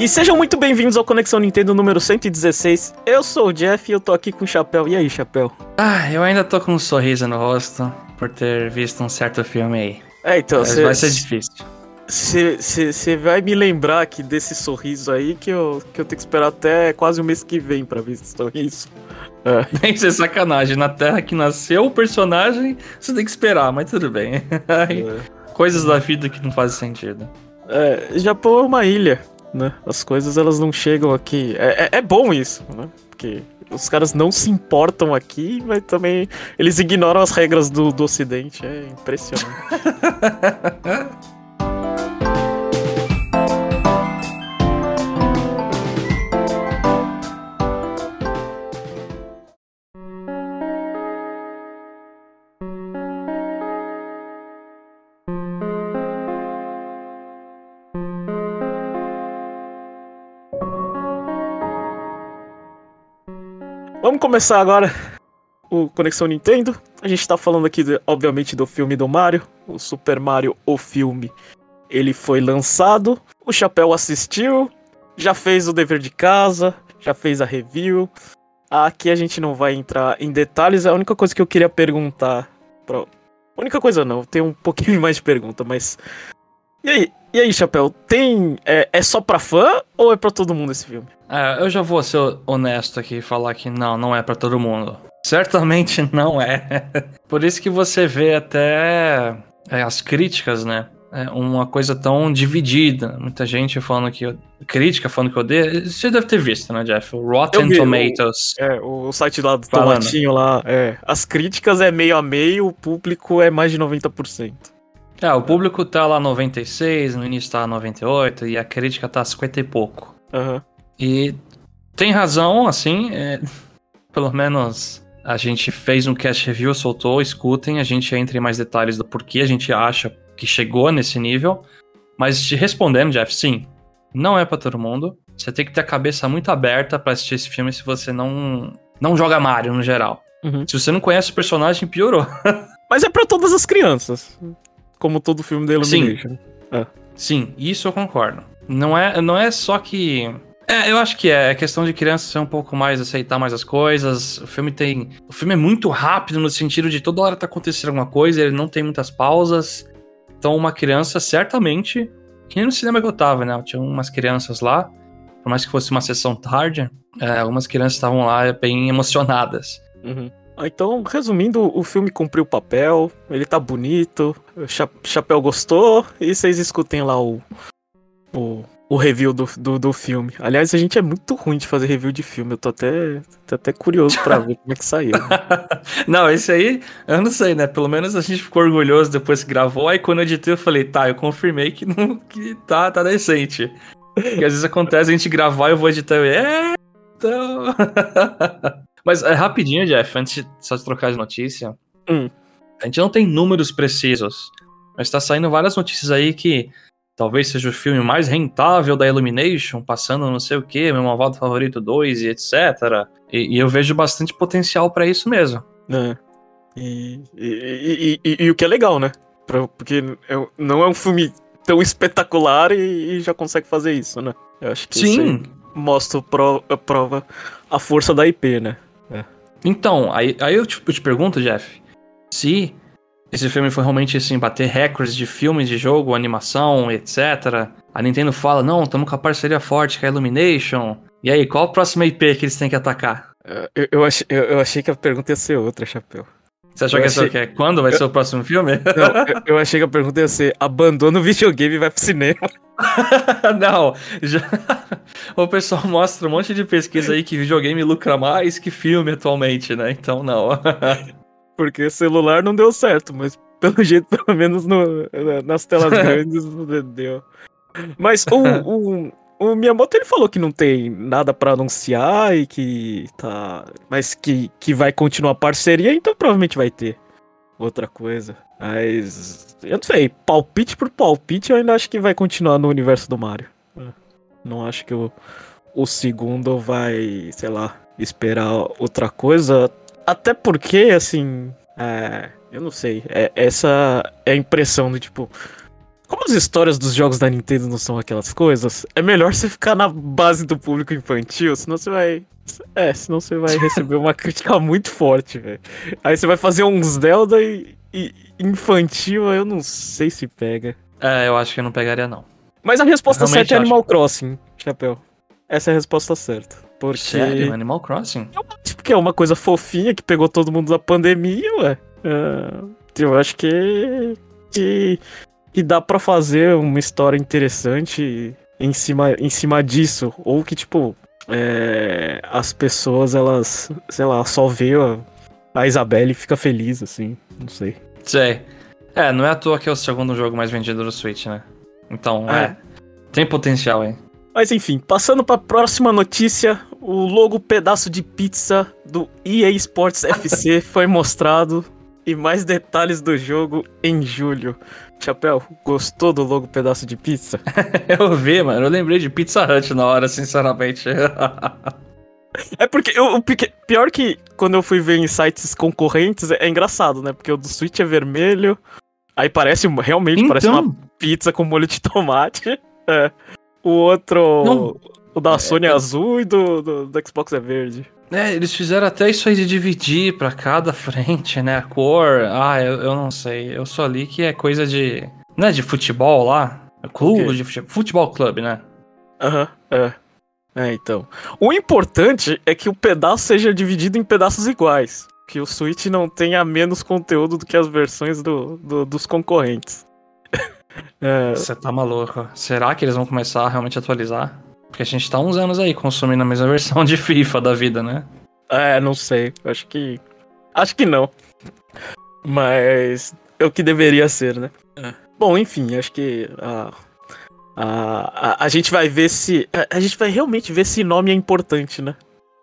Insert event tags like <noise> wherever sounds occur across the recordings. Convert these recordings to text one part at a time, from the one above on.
E sejam muito bem-vindos ao Conexão Nintendo número 116. Eu sou o Jeff e eu tô aqui com o Chapéu. E aí, Chapéu? Ah, eu ainda tô com um sorriso no rosto por ter visto um certo filme aí. É, então, Mas vai ser difícil. Você vai me lembrar aqui desse sorriso aí que eu, que eu tenho que esperar até quase o mês que vem pra ver esse sorriso. É. <laughs> Tem que ser sacanagem. Na Terra que nasceu o personagem, você tem que esperar, mas tudo bem. <laughs> É. Coisas da vida que não fazem sentido. É, Japão é uma ilha né? As coisas elas não chegam aqui. É, é, é bom isso, né? Porque os caras não se importam aqui, mas também eles ignoram as regras do, do Ocidente. É impressionante. <laughs> Vamos começar agora o Conexão Nintendo. A gente tá falando aqui, obviamente, do filme do Mario, o Super Mario, o filme. Ele foi lançado, o Chapéu assistiu, já fez o dever de casa, já fez a review. Aqui a gente não vai entrar em detalhes, a única coisa que eu queria perguntar. Pra... Única coisa não, tem um pouquinho <laughs> mais de pergunta, mas. E aí, e aí, Chapéu, tem. É, é só pra fã ou é pra todo mundo esse filme? É, eu já vou ser honesto aqui e falar que não, não é pra todo mundo. Certamente <laughs> não é. Por isso que você vê até é, as críticas, né? É uma coisa tão dividida. Muita gente falando que. Crítica falando que odeia. Você deve ter visto, né, Jeff? O Rotten vi, Tomatoes. O, é, o site lá do falando. Tomatinho lá. É. As críticas é meio a meio, o público é mais de 90%. É, o público tá lá 96, no início tá 98 e a crítica tá 50 e pouco. Uhum. E tem razão, assim, é, <laughs> pelo menos a gente fez um cast review, soltou, escutem, a gente entra em mais detalhes do porquê a gente acha que chegou nesse nível. Mas te respondendo, Jeff, sim, não é para todo mundo. Você tem que ter a cabeça muito aberta para assistir esse filme se você não não joga Mario no geral. Uhum. Se você não conhece o personagem, piorou. <laughs> Mas é para todas as crianças como todo filme da Illumination. Sim. É. Sim, isso eu concordo. Não é, não é só que. É, eu acho que é, é questão de criança ser um pouco mais, aceitar mais as coisas. O filme tem. O filme é muito rápido no sentido de toda hora tá acontecendo alguma coisa, ele não tem muitas pausas. Então, uma criança, certamente. Que nem no cinema que eu tava, né? Tinha umas crianças lá, por mais que fosse uma sessão tarde, é, algumas crianças estavam lá bem emocionadas. Uhum. Ah, então, resumindo, o filme cumpriu o papel, ele tá bonito, o Chapéu gostou, e vocês escutem lá o, o, o review do, do, do, filme. Aliás, a gente é muito ruim de fazer review de filme, eu tô até, tô até curioso pra ver como é que saiu. Né? <laughs> não, esse aí, eu não sei, né? Pelo menos a gente ficou orgulhoso depois que gravou, aí quando eu editei eu falei, tá, eu confirmei que, não, que tá, tá decente. Porque às vezes acontece a gente gravar e eu vou editar e eu, é, então... <laughs> Mas é rapidinho, Jeff, antes de só de trocar de notícia. Hum. A gente não tem números precisos, mas tá saindo várias notícias aí que talvez seja o filme mais rentável da Illumination, passando não sei o que, meu malvado favorito 2 e etc. E, e, eu vejo bastante potencial para isso mesmo. É. E, e, e, o que é legal, né? Pra, porque é não é um filme tão espetacular e, já consegue fazer isso, né? Eu acho que Sim. mostra pro, prova a força da IP, né? Então, aí, aí eu, te, eu te pergunto, Jeff, se esse filme foi realmente assim, bater recordes de filmes de jogo, animação, etc. A Nintendo fala, não, estamos com a parceria forte com a Illumination. E aí, qual a próxima IP que eles têm que atacar? Eu, eu, achei, eu, eu achei que a pergunta ia ser outra, Chapéu. Você achou eu que, achei... que é quando vai eu... ser o próximo filme? <laughs> Não, eu, eu, achei que a pergunta ia ser: abandona o videogame e vai pro cinema. <laughs> não, já... <laughs> o pessoal mostra um monte de pesquisa aí que videogame lucra mais que filme atualmente, né? Então não. Porque celular não deu certo, mas pelo jeito, pelo menos no, nas telas grandes, deu. Mas o, o, o Miyamoto ele falou que não tem nada para anunciar e que tá, mas que, que vai continuar a parceria, então provavelmente vai ter outra coisa. Mas eu não sei, palpite por palpite, eu ainda acho que vai continuar no universo do Mario. Não acho que o, o segundo vai, sei lá, esperar outra coisa. Até porque, assim, é, eu não sei, é, essa é a impressão do tipo como as histórias dos jogos da Nintendo não são aquelas coisas, é melhor você ficar na base do público infantil, senão você vai. É, senão você vai receber uma <laughs> crítica muito forte, velho. Aí você vai fazer uns Zelda e, e infantil, eu não sei se pega. É, eu acho que eu não pegaria, não. Mas a resposta certa é. Animal Crossing, Chapéu. Essa é a resposta certa. Porque. Sério? Animal Crossing? Eu acho que é uma coisa fofinha que pegou todo mundo da pandemia, ué. Ah, eu acho que. que, que dá pra fazer uma história interessante em cima, em cima disso. Ou que, tipo, é, as pessoas, elas, sei lá, só vê a, a Isabelle e fica feliz, assim. Não sei. Sei. É, não é à toa que é o segundo jogo mais vendido do Switch, né? Então, É. é. Tem potencial, hein? Mas enfim, passando pra próxima notícia, o logo pedaço de pizza do EA Sports FC foi mostrado e mais detalhes do jogo em julho. Chapéu, gostou do logo pedaço de pizza? <laughs> Eu vi, mano. Eu lembrei de Pizza Hut na hora, sinceramente. É porque eu, pior que quando eu fui ver em sites concorrentes é, engraçado, né? Porque o do Switch é vermelho, aí parece realmente parece uma então, pizza com molho de tomate. <laughs> É. O outro, Não. O da Sony é azul e do, do, do Xbox é verde. é, eles fizeram até isso aí de dividir pra cada frente, né? A cor. Ah, eu, eu não sei. Eu só li que é coisa de. Não é de futebol lá? É clube quê? de futebol. Futebol clube, né? Aham, é. É, então. O importante é que o pedaço seja dividido em pedaços iguais. Que o Switch não tenha menos conteúdo do que as versões do, do- dos concorrentes. <laughs> É, Você tá maluco. Será que eles vão começar a realmente atualizar? Porque a gente tá uns anos aí consumindo a mesma versão de FIFA da vida, né? é, não sei. Acho que. Acho que não. Mas é o que deveria ser, né? Bom, enfim, acho que a, a, a, a gente vai ver se. A, a gente vai realmente ver se nome é importante, né?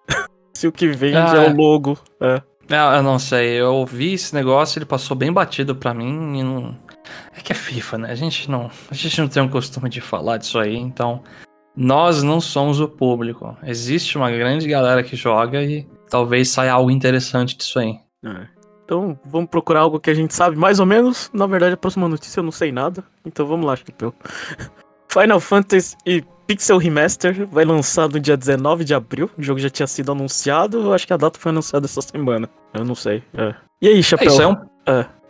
<laughs> se o que vende Ah, é é. o logo. É. Eu, eu não sei, eu ouvi esse negócio, ele passou bem batido pra mim e não. É que é FIFA, né? A gente não, a gente não tem o costume de falar disso aí, então nós não somos o público. Existe uma grande galera que joga e talvez saia algo interessante disso aí. É. Então, vamos procurar algo que a gente sabe mais ou menos. Na verdade, a próxima notícia eu não sei nada. Então vamos lá, Chapéu. <laughs> Final Fantasy e Pixel Remaster vai lançar no dia 19 de abril. O jogo já tinha sido anunciado. Eu acho que a data foi anunciada essa semana. Eu não sei. é. E aí, É, Chapéu? isso é um.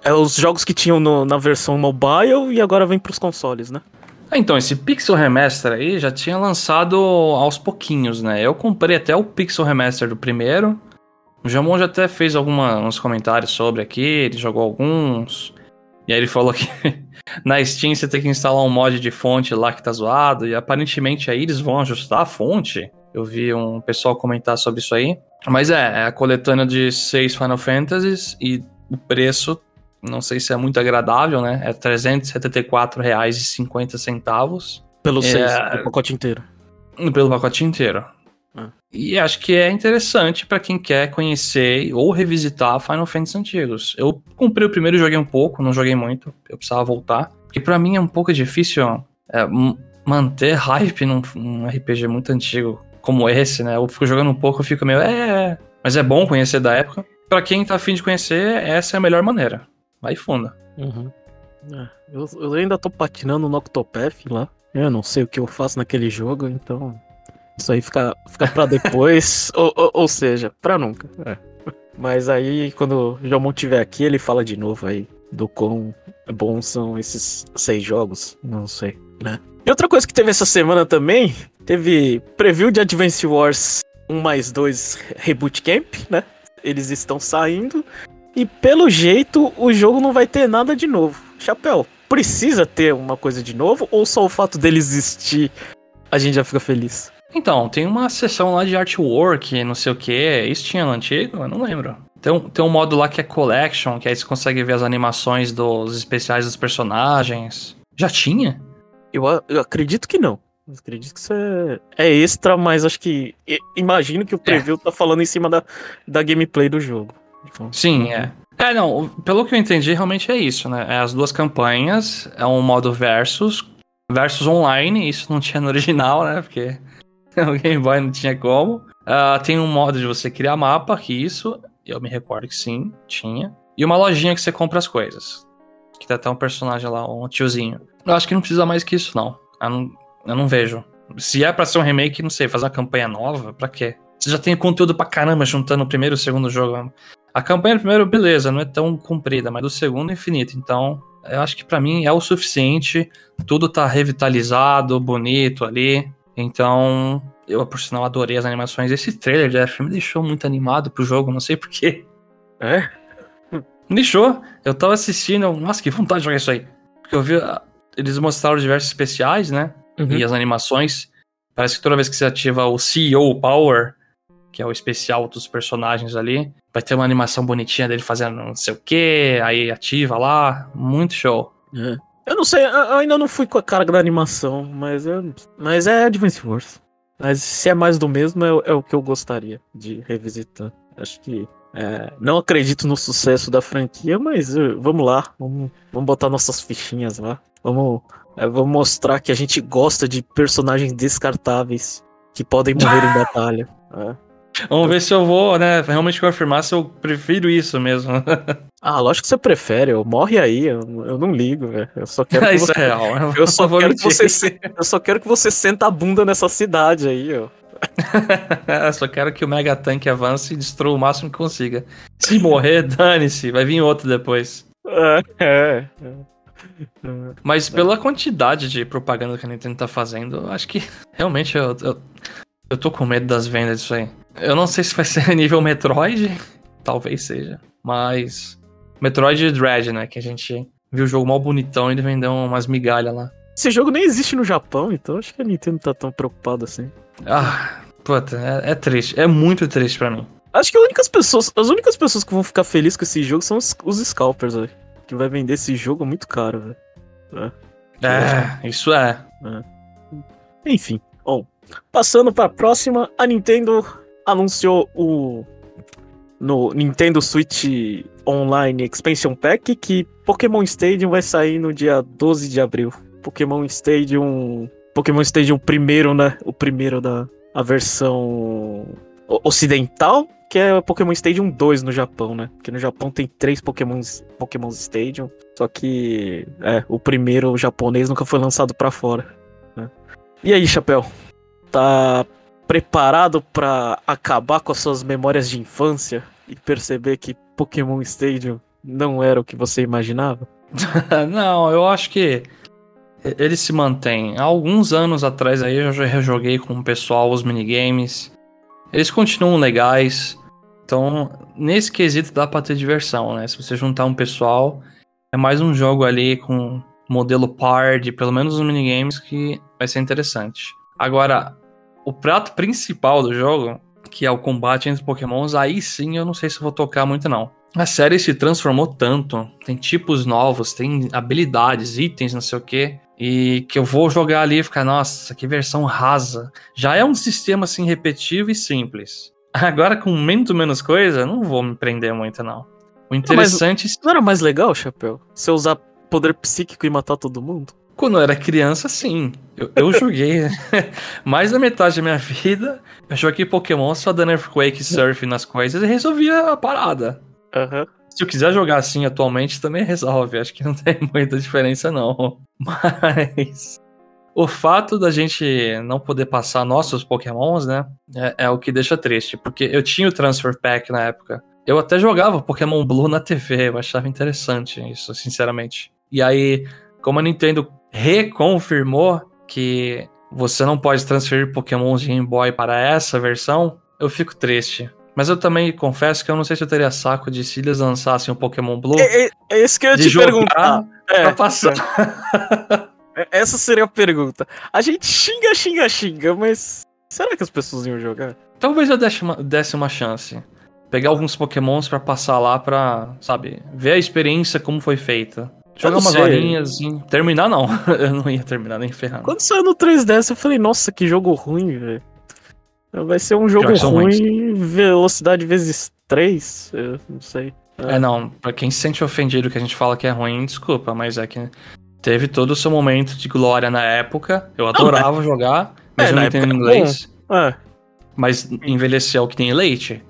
É os jogos que tinham no- na versão mobile e agora vem pros consoles, né? Ah, Então, esse Pixel Remaster aí já tinha lançado aos pouquinhos, né? Eu comprei até o Pixel Remaster do primeiro. O Jamon já até fez alguns comentários sobre aqui, ele jogou alguns. E aí ele falou que <laughs> na Steam você tem que instalar um mod de fonte lá que tá zoado. E aparentemente aí eles vão ajustar a fonte. Eu vi um pessoal comentar sobre isso aí. Mas é, é a coletânea de seis Final Fantasies e o preço, não sei se é muito agradável, né? É R$ 374,50 Pelo É. 6, o pacote inteiro. pelo pacote inteiro. Ah. E acho que é interessante pra quem quer conhecer ou revisitar Final Fantasy antigos. Eu comprei o primeiro e joguei um pouco, não joguei muito, eu precisava voltar. Porque pra mim é um pouco difícil é, manter <laughs> hype num, num RPG muito antigo como esse, né? Eu fico jogando um pouco, eu fico meio, é, mas é bom conhecer da época. Pra quem tá afim de conhecer, essa é a melhor maneira. Vai funda. Uhum. É, eu, eu ainda tô patinando no Octopath lá. Eu não sei o que eu faço naquele jogo, então. Isso aí fica, fica pra <laughs> depois. ou, ou, ou seja, pra nunca. É. Mas aí, quando o Jomon tiver aqui, ele fala de novo aí do quão bons são esses seis jogos. Não sei, né? E outra coisa que teve essa semana também, teve preview de Advance Wars 1 mais 2 Reboot Camp, né? Eles estão saindo. E pelo jeito, o jogo não vai ter nada de novo. Chapéu, precisa ter uma coisa de novo? Ou só o fato dele existir a gente já fica feliz? Então, tem uma seção lá de artwork, não sei o que. Isso tinha no antigo? Eu não lembro. Tem um, tem um modo lá que é Collection, que aí você consegue ver as animações dos especiais dos personagens. Já tinha? Eu, eu acredito que não. Eu acredito que isso é, é extra, mas acho que. imagino que o preview tá falando em cima da, da gameplay do jogo. Então, Sim, é. É, não, o- pelo que eu entendi, realmente é isso, né? É as duas campanhas, é um modo versus, versus online, isso não tinha no original, né? Porque <laughs> o Game Boy não tinha como. Ah, tem um modo de você criar mapa, que isso, eu me recordo que sim, tinha. E uma lojinha que você compra as coisas. Que tem até um personagem lá, um tiozinho. Eu acho que não precisa mais que isso, não. Eu não, eu não vejo. Se é pra ser um remake, não sei, fazer uma campanha nova, pra quê? Você já tem conteúdo pra caramba juntando o primeiro e o segundo jogo. A campanha do primeiro, beleza, não é tão comprida, mas do segundo é infinito. Então, eu acho que para mim é o suficiente. Tudo tá revitalizado, bonito ali. Então, eu, por sinal, adorei as animações. Esse trailer de F me deixou muito animado pro jogo, não sei porquê. É? Me deixou. Eu tava assistindo, nossa, que vontade de jogar isso aí. Porque eu vi. ah, Eles mostraram diversos especiais, né? Uhum. E as animações. Parece que toda vez que você ativa o CEO Power, que é o especial dos personagens ali, vai ter uma animação bonitinha dele fazendo não sei o que, aí ativa lá. Muito show. É. Eu não sei, eu ainda não fui com a carga da animação, mas, eu, mas é Advance Wars. Mas se é mais do mesmo, é, o- é o que eu gostaria de revisitar. Acho que. é, não acredito no sucesso da franquia, mas eh, vamos lá. Vamos, vamos botar nossas fichinhas lá. Vamos, é, vamos mostrar que a gente gosta de personagens descartáveis que podem morrer em <laughs> batalha. É. Vamos ver se eu vou, né, realmente confirmar se eu prefiro isso mesmo. <laughs> Ah, lógico que você prefere. Eu morre aí, eu, eu não ligo, velho. Eu só quero que isso você, é real. eu só quero que você se- eu só quero que você senta a bunda nessa cidade aí, ó. <laughs> Eu só quero que o Mega Tank avance e destrua o máximo que consiga. Se morrer, <laughs> dane-se, vai vir outro depois. É, é. é. Mas pela quantidade de propaganda que a Nintendo tá fazendo, eu acho que realmente eu, eu, eu tô com medo das vendas disso aí. Eu não sei se vai <laughs> ser nível Metroid, talvez seja, mas. Metroid Dread, né? Que a gente viu o jogo mal bonitão e ele vendeu umas migalhas lá. Esse jogo nem existe no Japão, então acho que a Nintendo tá tão preocupada assim. Ah, puta, é, é triste. É muito triste pra mim. Acho que as únicas pessoas, as únicas pessoas que vão ficar felizes com esse jogo são os, os scalpers, velho. Que vai vender esse jogo muito caro, velho. É, isso é. Enfim, bom. Passando pra próxima, a Nintendo anunciou o no Nintendo Switch Online Expansion Pack que Pokémon Stadium vai sair no dia 12 de abril. Pokémon Stadium, Pokémon Stadium primeiro, né? O primeiro da a versão ocidental, que é Pokémon Stadium 2 no Japão, né? Porque no Japão tem três Pokémons, Pokémon Stadium, só que é, o primeiro japonês nunca foi lançado pra fora. né? E aí, Chapéu? Tá preparado pra acabar com as suas memórias de infância e perceber que Pokémon Stadium não era o que você imaginava? <laughs> Não, eu acho que ele se mantém. Há alguns anos atrás aí eu já rejoguei com o pessoal os minigames. Eles continuam legais. Então, nesse quesito dá pra ter diversão, né? Se você juntar um pessoal, é mais um jogo ali com modelo par de pelo menos os minigames que vai ser interessante. Agora, o prato principal do jogo, que é o combate entre pokémons, aí sim eu não sei se eu vou tocar muito não. A série se transformou tanto, tem tipos novos, tem habilidades, itens, não sei o que, e que eu vou jogar ali e ficar, nossa, que versão rasa. Já é um sistema assim repetitivo e simples. <laughs> Agora com muito menos coisa, não vou me prender muito não. O interessante Não era mais legal, Chapéu? Você usar poder psíquico e matar todo mundo? Quando eu era criança, sim. Eu, eu joguei <laughs> mais da metade da minha vida. Eu joguei Pokémon só dando Earthquake Surf nas coisas e resolvia a parada. Aham. Se eu quiser jogar assim atualmente, também resolve. Acho que não tem <laughs> muita diferença, não. Mas. O fato da gente não poder passar nossos Pokémons, né? É, é o que deixa triste. Porque eu tinha o Transfer Pack na época. Eu até jogava Pokémon Blue na TV. Eu achava interessante isso, sinceramente. E aí, como a Nintendo reconfirmou que você não pode transferir Pokémons de Game Boy para essa versão, eu fico triste. Mas eu também confesso que eu não sei se eu teria saco de se eles lançassem o Pokémon Blue É, é, é isso que eu ia te perguntar. pra É, passar. <laughs> é, essa seria a pergunta. A gente xinga, xinga, xinga, mas será que as pessoas iam jogar? Talvez eu desse uma, desse uma chance. Pegar alguns Pokémons pra passar lá pra, sabe, ver a experiência como foi feita. Jogar umas sei. horinhas, assim. Terminar não. <laughs> eu não ia terminar nem ferrando. Quando saiu no 3DS, eu falei, nossa, que jogo ruim, velho. Vai ser um jogo ruim, velocidade vezes 3, eu não sei. É, não, pra quem se sente ofendido que a gente fala que é ruim, desculpa, mas é que teve todo o seu momento de glória na época. Eu adorava jogar, É, mesmo na não época era inglês. É, Mas envelheceu que nem leite.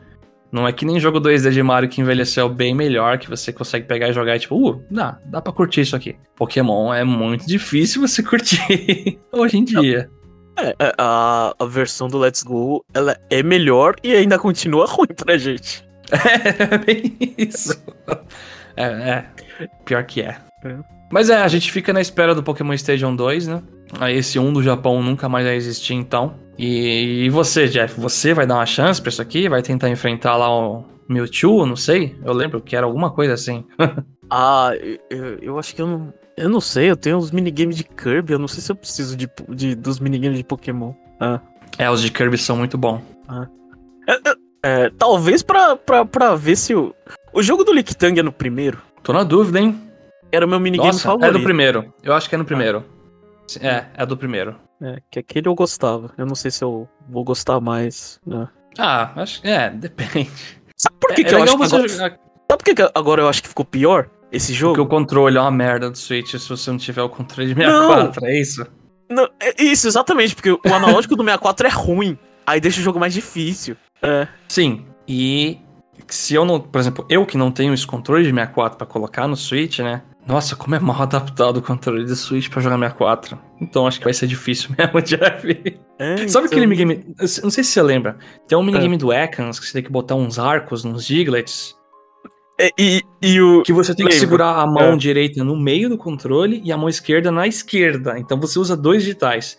Não é que nem jogo 2D de Mario que envelheceu bem melhor, que você consegue pegar e jogar e tipo, uh, dá, dá pra curtir isso aqui. Pokémon é muito difícil <laughs> você curtir hoje em dia. É, é, a, a versão do Let's Go, ela é melhor e ainda continua <laughs> ruim pra gente. É, <laughs> bem isso. É, é. Pior que é. é. Mas é, a gente fica na espera do Pokémon Stadium 2, né? Esse 1 do Japão nunca mais vai existir, então. E, e você, Jeff, você vai dar uma chance pra isso aqui? Vai tentar enfrentar lá o Mewtwo? Não sei. Eu lembro que era alguma coisa assim. <laughs> ah, eu, eu acho que eu não. Eu não sei, eu tenho uns minigames de Kirby, eu não sei se eu preciso de, de dos minigames de Pokémon. Ah. É, os de Kirby são muito bons. Ah. É, é, é, talvez pra, pra, pra ver se o. O jogo do Licktang é no primeiro. Tô na dúvida, hein? Era o meu minigame Nossa, favorito. É do primeiro. Eu acho que é no primeiro. Ah. É, é do primeiro. É, que aquele eu gostava. Eu não sei se eu vou gostar mais. Né? Ah, acho que. É, depende. Sabe por que, é, que é eu acho que agora... Sabe por que, que agora eu acho que ficou pior esse jogo? Porque o controle é uma merda do Switch se você não tiver o controle de 64, não. é isso? Não, é isso, exatamente, porque o analógico do 64 é ruim. Aí deixa o jogo mais difícil. É. Sim, e se eu não, por exemplo, eu que não tenho esse controle de 64 para colocar no Switch, né? Nossa, como é mal adaptado o controle do Switch para jogar 64. Então acho que vai ser difícil <laughs> mesmo, Jeff. É, Sabe então... aquele minigame? Não sei se você lembra. Tem um minigame é. do Ekans que você tem que botar uns arcos nos Giglets. É, e, e o. Que você tem que segurar a mão é. direita no meio do controle e a mão esquerda na esquerda. Então você usa dois digitais.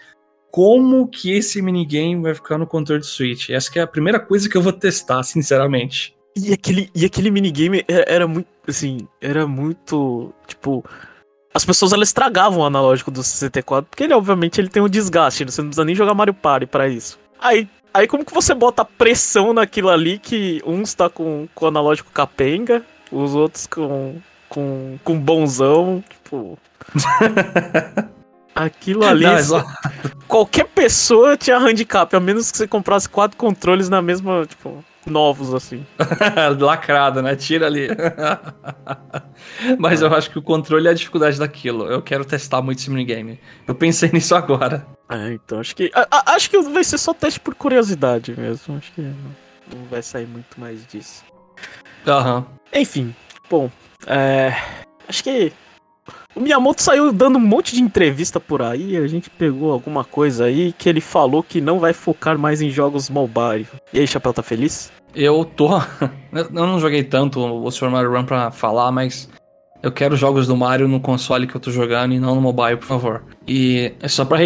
Como que esse minigame vai ficar no controle do Switch? Essa é a primeira coisa que eu vou testar, sinceramente. E aquele, e aquele minigame era muito, assim, era muito, tipo... As pessoas, elas estragavam o analógico do 64, porque ele, obviamente, ele tem um desgaste, você não precisa nem jogar Mario Party para isso. Aí, aí como que você bota pressão naquilo ali que uns tá com, com o analógico capenga, os outros com, com, com bonzão, tipo... <laughs> Aquilo ali. Não, é só... <laughs> Qualquer pessoa tinha handicap, a menos que você comprasse quatro controles na mesma, tipo, novos, assim. <laughs> Lacrado, né? Tira ali. <laughs> Mas eu acho que o controle é a dificuldade daquilo. Eu quero testar muito esse minigame. Eu pensei nisso agora. É, então acho que. A, acho que vai ser só teste por curiosidade mesmo. Acho que não, vai sair muito mais disso. Aham. Uhum. Enfim, bom. É, acho que o Miyamoto saiu dando um monte de entrevista por aí, a gente pegou alguma coisa aí que ele falou que não vai focar mais em jogos mobile. E aí, Chapéu, tá feliz? Eu tô. <laughs> Eu não joguei tanto o Super Mario Run pra falar, mas eu quero jogos do Mario no console que eu tô jogando e não no mobile, por favor. E é só pra,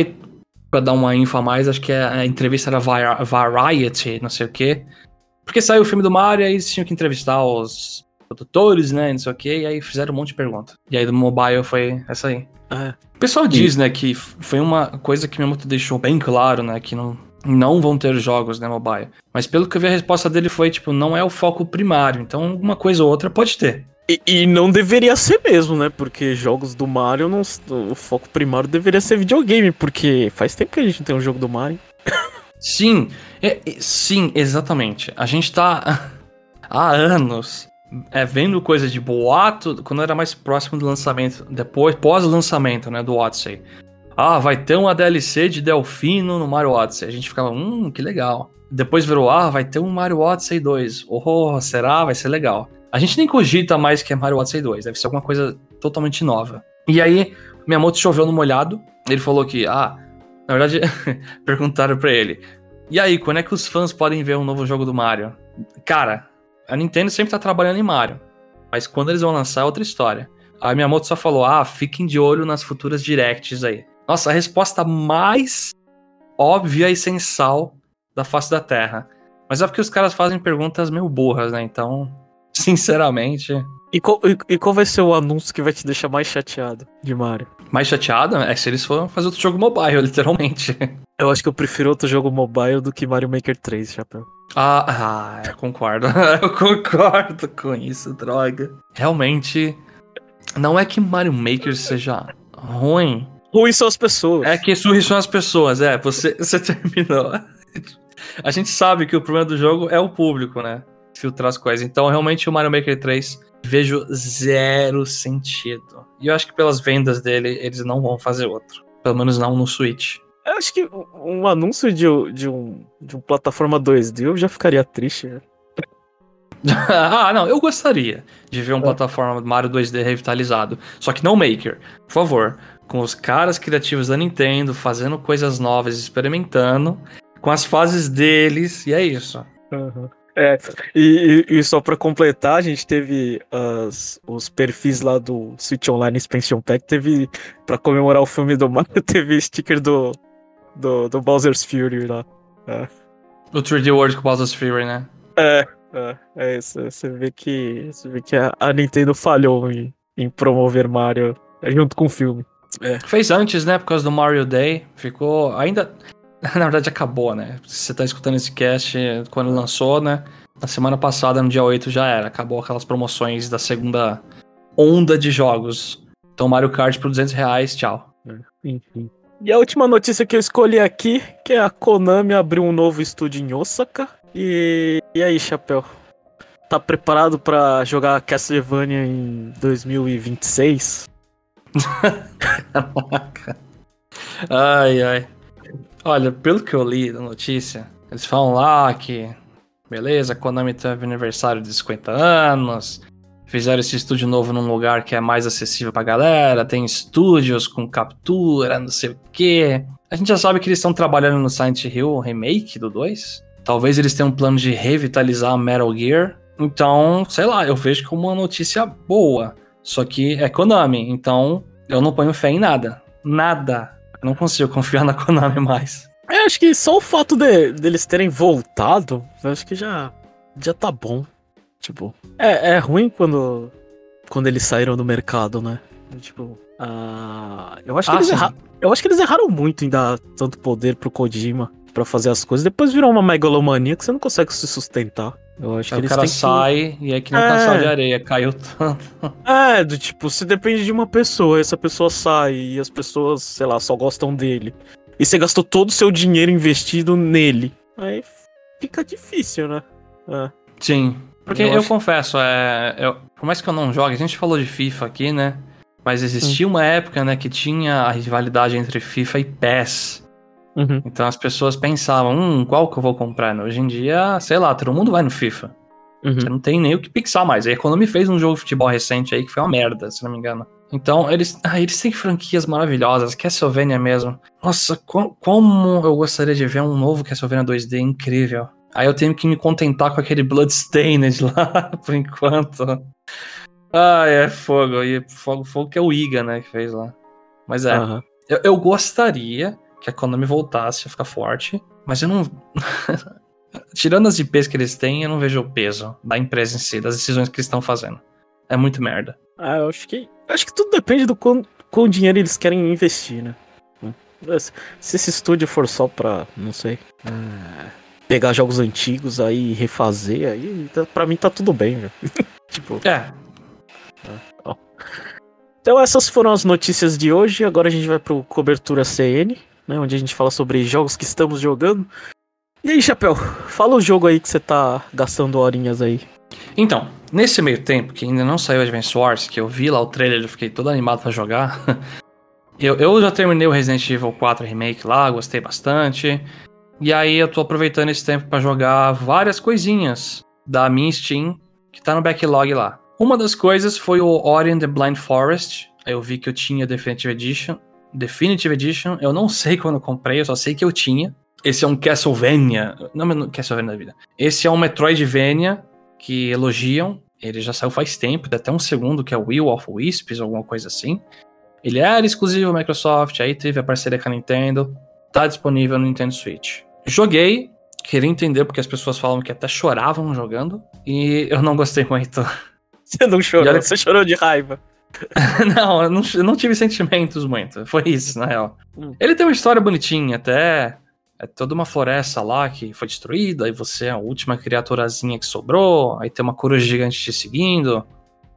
pra dar uma info a mais, acho que a entrevista era Variety, não sei o quê. Porque saiu o filme do Mario e eles tinham que entrevistar os produtores, né, não sei o que, e aí fizeram um monte de pergunta. E aí do mobile foi essa aí. É. O pessoal diz, né, que foi uma coisa que Miyamoto deixou bem claro, né, que não, não vão ter jogos, né, mobile. Mas pelo que eu vi, a resposta dele foi, tipo, não é o foco primário, então alguma coisa ou outra pode ter. E, e, não deveria ser mesmo, né? Porque jogos do Mario, não, o foco primário deveria ser videogame, porque faz tempo que a gente não tem um jogo do Mario. sim, é, sim, exatamente. A gente tá <laughs> há anos é, vendo coisa de boato, quando era mais próximo do lançamento, depois, pós-lançamento, né, do Odyssey. Ah, vai ter uma DLC de Delfino no Mario Odyssey. A gente ficava, hum, que legal. Depois virou, ah, vai ter um Mario Odyssey 2. Oh, será? Vai ser legal. A gente nem cogita mais que é Mario Odyssey 2, deve ser alguma coisa totalmente nova. E aí, Miyamoto choveu no molhado, ele falou que, ah, na verdade, <laughs> perguntaram pra ele, e aí, quando é que os fãs podem ver um novo jogo do Mario? Cara, a Nintendo sempre tá trabalhando em Mario. Mas quando eles vão lançar é outra história. A Miyamoto só falou: ah, fiquem de olho nas futuras directs aí. Nossa, a resposta mais óbvia e sensal da face da Terra. Mas é porque os caras fazem perguntas meio burras, né? Então, <laughs> sinceramente. E qual, e, e qual vai ser o anúncio que vai te deixar mais chateado de Mario? Mais chateado? É se eles forem fazer outro jogo mobile, <laughs> literalmente. Eu acho que eu prefiro outro jogo mobile do que Mario Maker 3, Chapéu. Ah, ah, eu concordo. <laughs> eu concordo com isso, droga. Realmente, não é que Mario Maker seja ruim. Ruim são as pessoas. É que ruim são as pessoas, é. Você, <laughs> você terminou. A gente sabe que o problema do jogo é o público, né? Filtrar as coisas. Então, realmente, o Mario Maker 3 vejo zero sentido. E eu acho que pelas vendas dele, eles não vão fazer outro. Pelo menos não no Switch. Eu acho que um anúncio de, de, um, de um plataforma 2D eu já ficaria triste. Né? <laughs> ah, não, eu gostaria de ver uma é. plataforma Mario 2D revitalizado. Só que não Maker. Por favor, com os caras criativos da Nintendo fazendo coisas novas, experimentando, com as fases deles, e é isso. Uhum. É, e, e, só pra completar, a gente teve as, os perfis lá do Switch Online Expansion Pack, teve, pra comemorar o filme do Mario, <laughs> teve sticker do, do, do Bowser's Fury lá. É. O 3D World com Bowser's Fury, né? É, é, é isso. Você vê que, você vê que a, a Nintendo falhou em, em promover Mario junto com o filme. É. Fez antes, né? Por causa do Mario Day. Ficou. Ainda. <laughs> Na verdade, acabou, né? Você tá escutando esse cast quando lançou, né? Na semana passada, no dia 8, já era. Acabou aquelas promoções da segunda onda de jogos. Então, Mario Kart por 200 reais, tchau. É, enfim. E a última notícia que eu escolhi aqui, que é a Konami abriu um novo estúdio em Osaka. E, e aí, Chapéu? Tá preparado para jogar Castlevania em 2026? Caraca. ai, ai. Olha, pelo que eu li da notícia, eles falam lá que, beleza, Konami teve aniversário de 50 anos, fizeram esse estúdio novo num lugar que é mais acessível pra galera, tem estúdios com captura, não sei o quê. A gente já sabe que eles estão trabalhando no Silent Hill remake do 2. Talvez eles tenham um plano de revitalizar Metal Gear. Então, sei lá, eu vejo como uma notícia boa. Só que é Konami, então eu não ponho fé em nada. Nada. Eu não consigo confiar <laughs> na Konami mais. Eu acho que só o fato de, deles terem voltado, eu acho que já, já tá bom. Tipo, é, é ruim quando, quando eles saíram do mercado, né? Tipo, uh, eu, acho que ah, eles erra, eu acho que eles erraram muito em dar tanto poder pro Kojima para fazer as coisas. Depois virou uma megalomania que você não consegue se sustentar. Eu acho aí que o cara sai que... e é que não é... caçar de areia, caiu tanto. <laughs> É, do tipo, você depende de uma pessoa, essa pessoa sai e as pessoas, sei lá, só gostam dele. E você gastou todo o seu dinheiro investido nele. Aí fica difícil, né? É. Sim. Porque eu, eu acho... confesso, é, eu, por mais que eu não jogue, a gente falou de FIFA aqui, né? Mas existia hum. uma época, né, que tinha a rivalidade entre FIFA e PES. Uhum. Então as pessoas pensavam, hum, qual que eu vou comprar? Hoje em dia, sei lá, todo mundo vai no FIFA. Uhum. Você não tem nem o que pixar mais. A Economy fez um jogo de futebol recente aí que foi uma merda, se não me engano. Então, eles, ah, eles têm franquias maravilhosas, Castlevania mesmo. Nossa, com, como eu gostaria de ver um novo Castlevania 2D incrível. Aí eu tenho que me contentar com aquele Bloodstained <laughs> lá, por enquanto. Ah, é fogo. E fogo, fogo que é o Iga, né, que fez lá. Mas é. Uhum. Eu, eu gostaria que a Konami voltasse a ficar forte, mas eu não. <laughs> Tirando as IPs que eles têm, eu não vejo o peso da empresa em si, das decisões que eles estão fazendo. É muito merda. Ah, eu acho que. Acho que tudo depende do quão, quão dinheiro eles querem investir, né? Se esse estúdio for só pra, não sei, é, pegar jogos antigos aí e refazer, aí tá, pra mim tá tudo bem, velho. <laughs> tipo. É. é então essas foram as notícias de hoje. Agora a gente vai pro cobertura CN né? Onde a gente fala sobre jogos que estamos jogando. E aí, Chapéu, fala o jogo aí que você tá gastando horinhas aí. Então, nesse meio tempo, que ainda não saiu Advance Wars, que eu vi lá o trailer e fiquei todo animado para jogar. <laughs> eu, eu já terminei o Resident Evil 4 Remake lá, gostei bastante. E aí eu tô aproveitando esse tempo para jogar várias coisinhas da minha Steam que tá no backlog lá. Uma das coisas foi o Ori and the Blind Forest. Eu vi que eu tinha Definitive Edition Definitive Edition. Eu não sei quando eu comprei, eu só sei que eu tinha. Esse é um Castlevania. Não, Castlevania da vida. Esse é um Metroidvania que elogiam. Ele já saiu faz tempo, até um segundo, que é Will of Wisps, alguma coisa assim. Ele era exclusivo Microsoft, aí teve a parceria com a Nintendo. Tá disponível no Nintendo Switch. Joguei, queria entender porque as pessoas falam que até choravam jogando. E eu não gostei muito. <laughs> Você não chorou, olha... você chorou de raiva. <laughs> não, eu não, eu não tive sentimentos muito. Foi isso, na real. Hum. Ele tem uma história bonitinha, até. É toda uma floresta lá que foi destruída, e você é a última criaturazinha que sobrou, aí tem uma cura gigante te seguindo.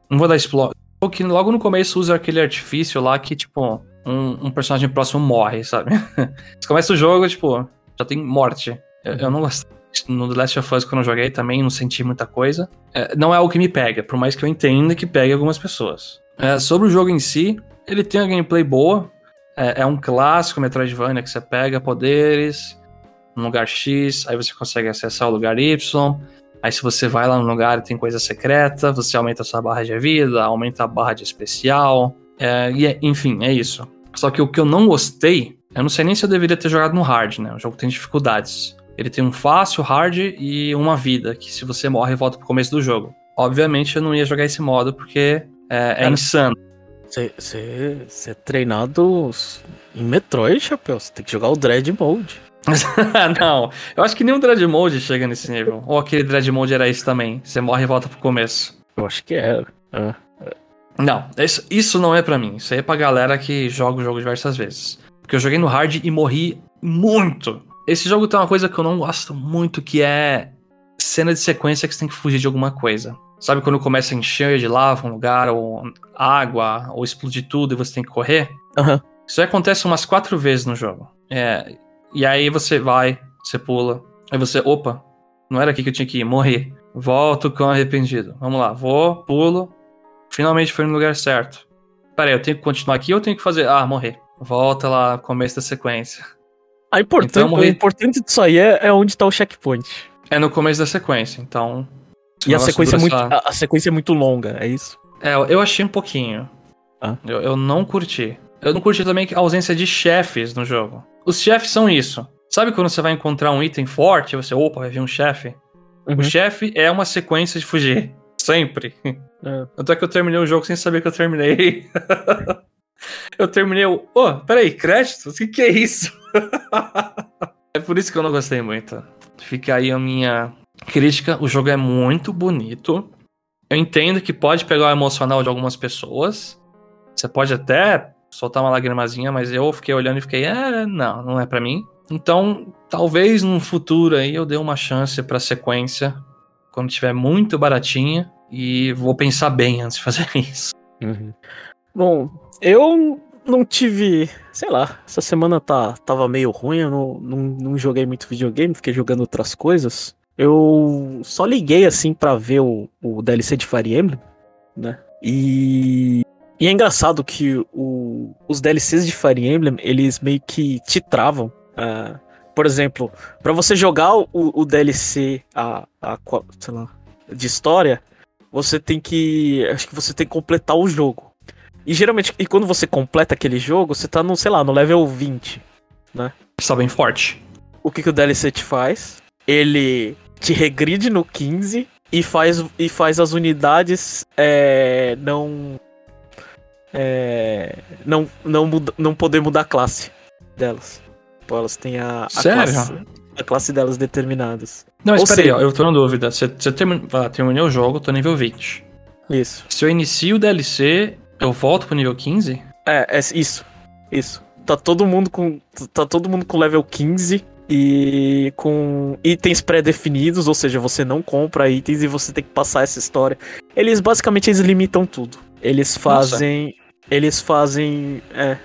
Não vou dar explode. Que logo no começo usa aquele artifício lá que, tipo, um, um personagem próximo morre, sabe? <laughs> Você começa o jogo, tipo, já tem morte. Eu, eu não gostei. No The Last of Us, quando eu joguei também, não senti muita coisa. É, não é algo que me pega, por mais que eu entenda que pegue algumas pessoas. É, sobre o jogo em si, ele tem uma gameplay boa. É, é, um clássico Metroidvania que você pega poderes no lugar X, aí você consegue acessar o lugar Y. Aí se você vai lá no lugar e tem coisa secreta, você aumenta a sua barra de vida, aumenta a barra de especial. É, e é, enfim, é isso. Só que o que eu não gostei, eu não sei nem se eu deveria ter jogado no hard, né? O jogo tem dificuldades. Ele tem um fácil, hard e uma vida, que se você morre, volta pro começo do jogo. Obviamente eu não ia jogar esse modo porque é, é insano. Você é treinado em Metroid, Chapéu. Você tem que jogar o Dread Mode. <laughs> não, eu acho que nenhum Dread Mode chega nesse nível. Ou aquele Dread Mode era isso também. Você morre e volta pro começo. Eu acho que era. É. Não, isso, isso não é para mim. Isso aí é pra galera que joga o jogo diversas vezes. Porque eu joguei no hard e morri muito. Esse jogo tem uma coisa que eu não gosto muito, que é cena de sequência que você tem que fugir de alguma coisa. Sabe quando começa a encher de lava um lugar, ou água, ou explodir tudo e você tem que correr? Uhum. Isso acontece umas quatro vezes no jogo. É, e aí você vai, você pula, aí você, opa, não era aqui que eu tinha que ir, morrer. Volto com arrependido. Vamos lá, vou, pulo, finalmente foi no lugar certo. Peraí, eu tenho que continuar aqui ou eu tenho que fazer. Ah, morrer. Volta lá, começo da sequência. A importante, então, o importante disso aí é, é onde tá o checkpoint. É no começo da sequência, então. E a sequência, é muito, a, a, sequência é muito longa, é isso? É, eu achei um pouquinho. Ah. Eu, eu não curti. Eu não curti também a ausência de chefes no jogo. Os chefes são isso. Sabe quando você vai encontrar um item forte você, opa, vai vir um chefe? Uhum. O chefe é uma sequência de fugir. <laughs> Sempre. É. Tanto é que eu terminei o jogo sem saber que eu terminei. <laughs> eu terminei o. Ô, oh, peraí, créditos? O que, que é isso? <laughs> é por isso que eu não gostei muito. Fica aí a minha crítica. O jogo é muito bonito. Eu entendo que pode pegar o emocional de algumas pessoas. Você pode até soltar uma lagrimazinha, mas eu fiquei olhando e fiquei, é, não, não é para mim. Então, talvez no futuro aí eu dê uma chance pra sequência, quando tiver muito baratinha, e vou pensar bem antes de fazer <laughs> isso. Uhum. Bom, eu não tive. Sei lá, essa semana tá, tava meio ruim, eu não, não, não joguei muito videogame, fiquei jogando outras coisas. Eu só liguei assim para ver o, o DLC de Fire Emblem, né? E e é engraçado que o, os DLCs de Fire Emblem, eles meio que te travam. Uh, por exemplo, para você jogar o, o DLC a, a, sei lá, de história, você tem que. Acho que você tem que completar o jogo. E geralmente, e quando você completa aquele jogo, você tá no, sei lá, no level 20, né? Está bem forte. O que, que o DLC te faz? Ele te regride no 15 e faz, e faz as unidades é, não é, não, não, muda, não poder mudar a classe delas. Tipo, elas têm a, a, classe, a classe delas determinadas. Não, espera aí, eu tô na dúvida. Você, você termin, ah, terminei o jogo, tô nível 20. Isso. Se eu inicio o DLC, eu volto pro nível 15? É, é isso. Isso. Tá todo mundo com. Tá todo mundo com level 15 e com itens pré-definidos, ou seja, você não compra itens e você tem que passar essa história. Eles basicamente eles limitam tudo. Eles fazem. Nossa. Eles fazem. É.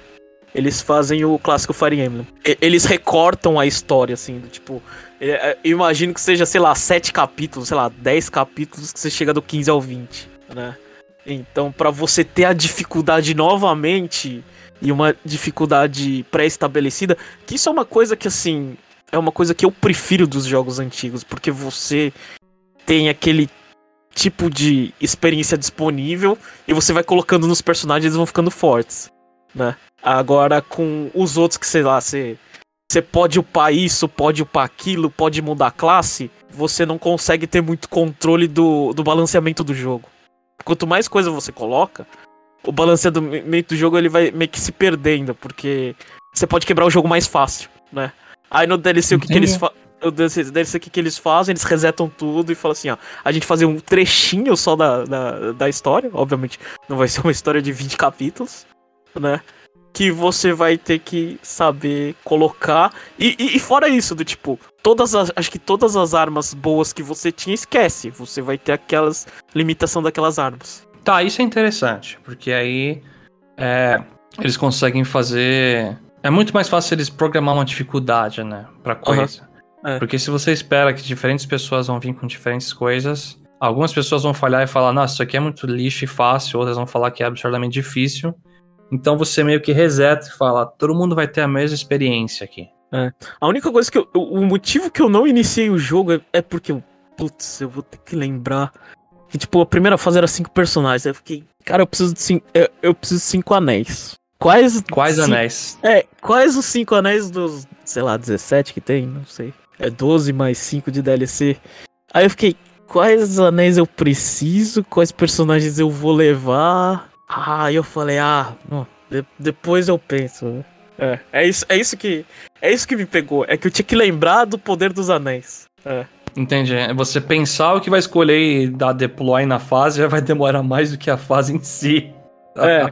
Eles fazem o clássico Fire Emblem. Eles recortam a história, assim, do tipo. É, eu imagino que seja, sei lá, sete capítulos, sei lá, dez capítulos que você chega do 15 ao 20, né? Então, para você ter a dificuldade novamente e uma dificuldade pré-estabelecida, que isso é uma coisa que, assim, é uma coisa que eu prefiro dos jogos antigos, porque você tem aquele tipo de experiência disponível e você vai colocando nos personagens e eles vão ficando fortes, né? Agora com os outros que, sei lá, você, você pode upar isso, pode upar aquilo, pode mudar a classe, você não consegue ter muito controle do, do balanceamento do jogo. Quanto mais coisa você coloca, o balanceamento do jogo ele vai meio que se perdendo, porque você pode quebrar o jogo mais fácil, né? Aí no DLC o que, que eles fazem deve ser o que, que eles fazem, eles resetam tudo e falam assim, ó, a gente fazer um trechinho só da, da, da história, obviamente não vai ser uma história de 20 capítulos, né? Que você vai ter que saber colocar. E, e, e, fora isso, do tipo, todas as. Acho que todas as armas boas que você tinha, esquece. Você vai ter aquelas. limitação daquelas armas. Tá, isso é interessante, porque aí. É, eles conseguem fazer. É muito mais fácil eles programar uma dificuldade, né? Pra coisa. Uhum. É. Porque se você espera que diferentes pessoas vão vir com diferentes coisas, algumas pessoas vão falhar e falar, nossa, isso aqui é muito lixo e fácil, outras vão falar que é absurdamente difícil. Então você meio que reseta e fala, todo mundo vai ter a mesma experiência aqui. É. A única coisa que eu, o motivo que eu não iniciei o jogo é, é porque eu putz, eu vou ter que lembrar. Que, tipo, a primeira fase era cinco personagens. Aí eu fiquei, cara, eu preciso de cinco. Eu, eu preciso de cinco anéis. Quais. Quais cinco, anéis? É, quais os cinco anéis dos, sei lá, 17 que tem? Não sei. É 12 mais 5 de DLC. Aí eu fiquei, quais anéis eu preciso? Quais personagens eu vou levar? Ah, eu falei, ah, não, de, depois eu penso. É, é isso, é isso que é isso que me pegou. É que eu tinha que lembrar do poder dos anéis. É. Entendi. É você pensar o que vai escolher e dar deploy na fase já vai demorar mais do que a fase em si. É,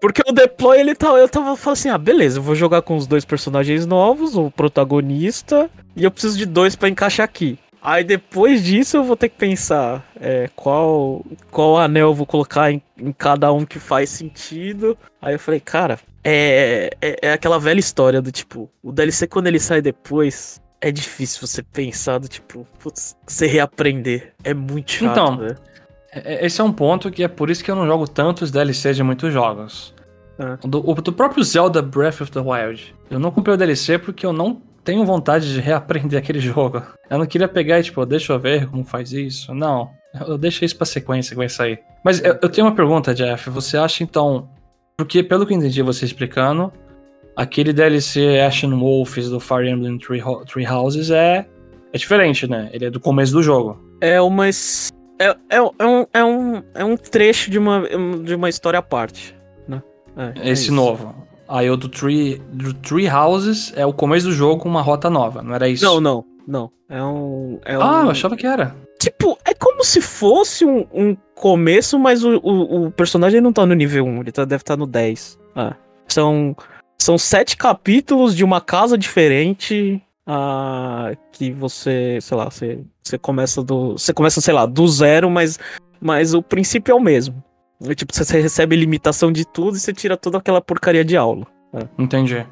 porque o deploy ele tava, eu tava falando assim, ah, beleza, eu vou jogar com os dois personagens novos, o protagonista, e eu preciso de dois para encaixar aqui. Aí depois disso eu vou ter que pensar é, qual, qual anel eu vou colocar em, em, cada um que faz sentido. Aí eu falei, cara, é, é, é, aquela velha história do tipo, o DLC quando ele sai depois, é difícil você pensar do tipo, putz, você reaprender. É muito chato, então, né? Esse é um ponto que é por isso que eu não jogo tantos DLCs de muitos jogos. É. Do, o, do próprio Zelda Breath of the Wild. Eu não comprei o DLC porque eu não tenho vontade de reaprender <laughs> aquele jogo. Eu não queria pegar e, tipo, deixa eu ver como faz isso. Não. Eu deixo isso pra sequência que vai sair. Mas eu, eu tenho uma pergunta, Jeff. Você acha, então... Porque, pelo que eu entendi você explicando, aquele DLC Ashen Wolves do Fire Emblem Three, Three Houses é, é diferente, né? Ele é do começo do jogo. É uma... É, é, é, um, é, um, é um trecho de uma, de uma história à parte, né? É, Esse é novo. Aí o do Tree, do Tree Houses é o começo do jogo com uma rota nova, não era isso? Não, não, não. É um. É ah, um... eu achava que era. Tipo, é como se fosse um, um começo, mas o, o, o, personagem não tá no nível 1, ele tá, deve estar tá no 10. Ah, são, são sete capítulos de uma casa diferente. Ah, que você, sei lá, você, você começa do. Você começa, sei lá, do zero, mas, mas o princípio é o mesmo. Tipo, você recebe limitação de tudo e você tira toda aquela porcaria de aula. É. Entendi.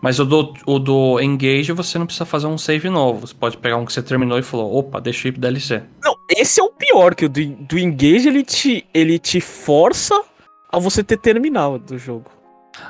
Mas o do, o do Engage você não precisa fazer um save novo. Você pode pegar um que você terminou e falou, opa, deixa eu ir pro DLC. Não, esse é o pior, que o do, do Engage ele te, ele te força a você ter terminado do jogo.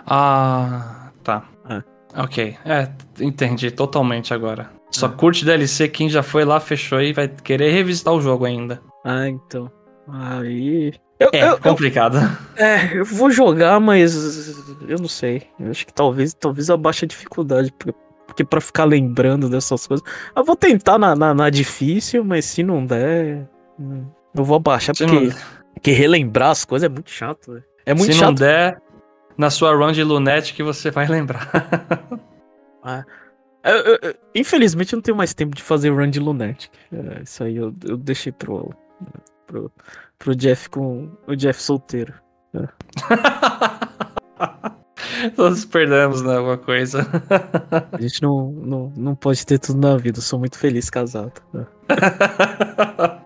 Ah, tá. É. Ok, é, entendi totalmente agora. Só é. curte DLC quem já foi lá, fechou e vai querer revisitar o jogo ainda. Ah, então. Aí. Eu, é eu, complicado. Eu, é, eu vou jogar, mas eu não sei. Eu acho que talvez, talvez abaixe a dificuldade, porque para ficar lembrando dessas coisas. Eu vou tentar na, na, na, difícil, mas se não der, eu vou abaixar, se porque, não... porque relembrar as coisas é muito chato. Véio. É muito se chato. Se não der, na sua run de Lunete que você vai lembrar. <laughs> ah. Eu, eu, eu, infelizmente eu não tenho mais tempo de fazer run de Lunatic. É, isso aí eu, eu deixei pro, pro, pro Jeff com o Jeff solteiro. É. <laughs> Todos perdemos, né? Alguma coisa. A gente não, não, não pode ter tudo na vida. Eu sou muito feliz casado. Né? <laughs>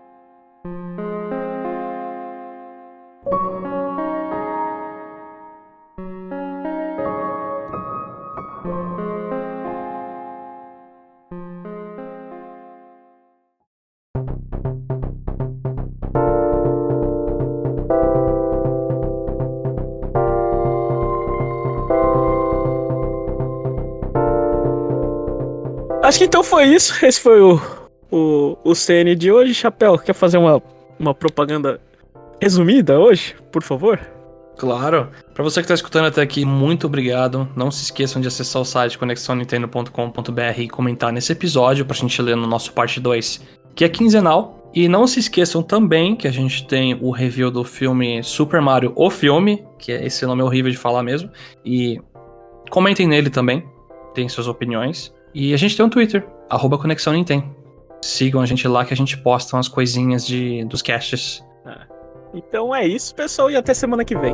Acho que então foi isso. Esse foi o, o, o CN de hoje. Chapéu, quer fazer uma, uma propaganda resumida hoje, por favor? Claro. Para você que está escutando até aqui, muito obrigado. Não se esqueçam de acessar o site conexãonintendo.com.br e comentar nesse episódio para a gente ler no nosso parte 2, que é quinzenal. E não se esqueçam também que a gente tem o review do filme Super Mario O Filme, que é esse nome horrível de falar mesmo. E comentem nele também, tem suas opiniões. E a gente tem um Twitter, arroba Conexão Nintendo. Sigam a gente lá que a gente posta umas coisinhas de, dos casts. Ah. Então é isso, pessoal, e até semana que vem.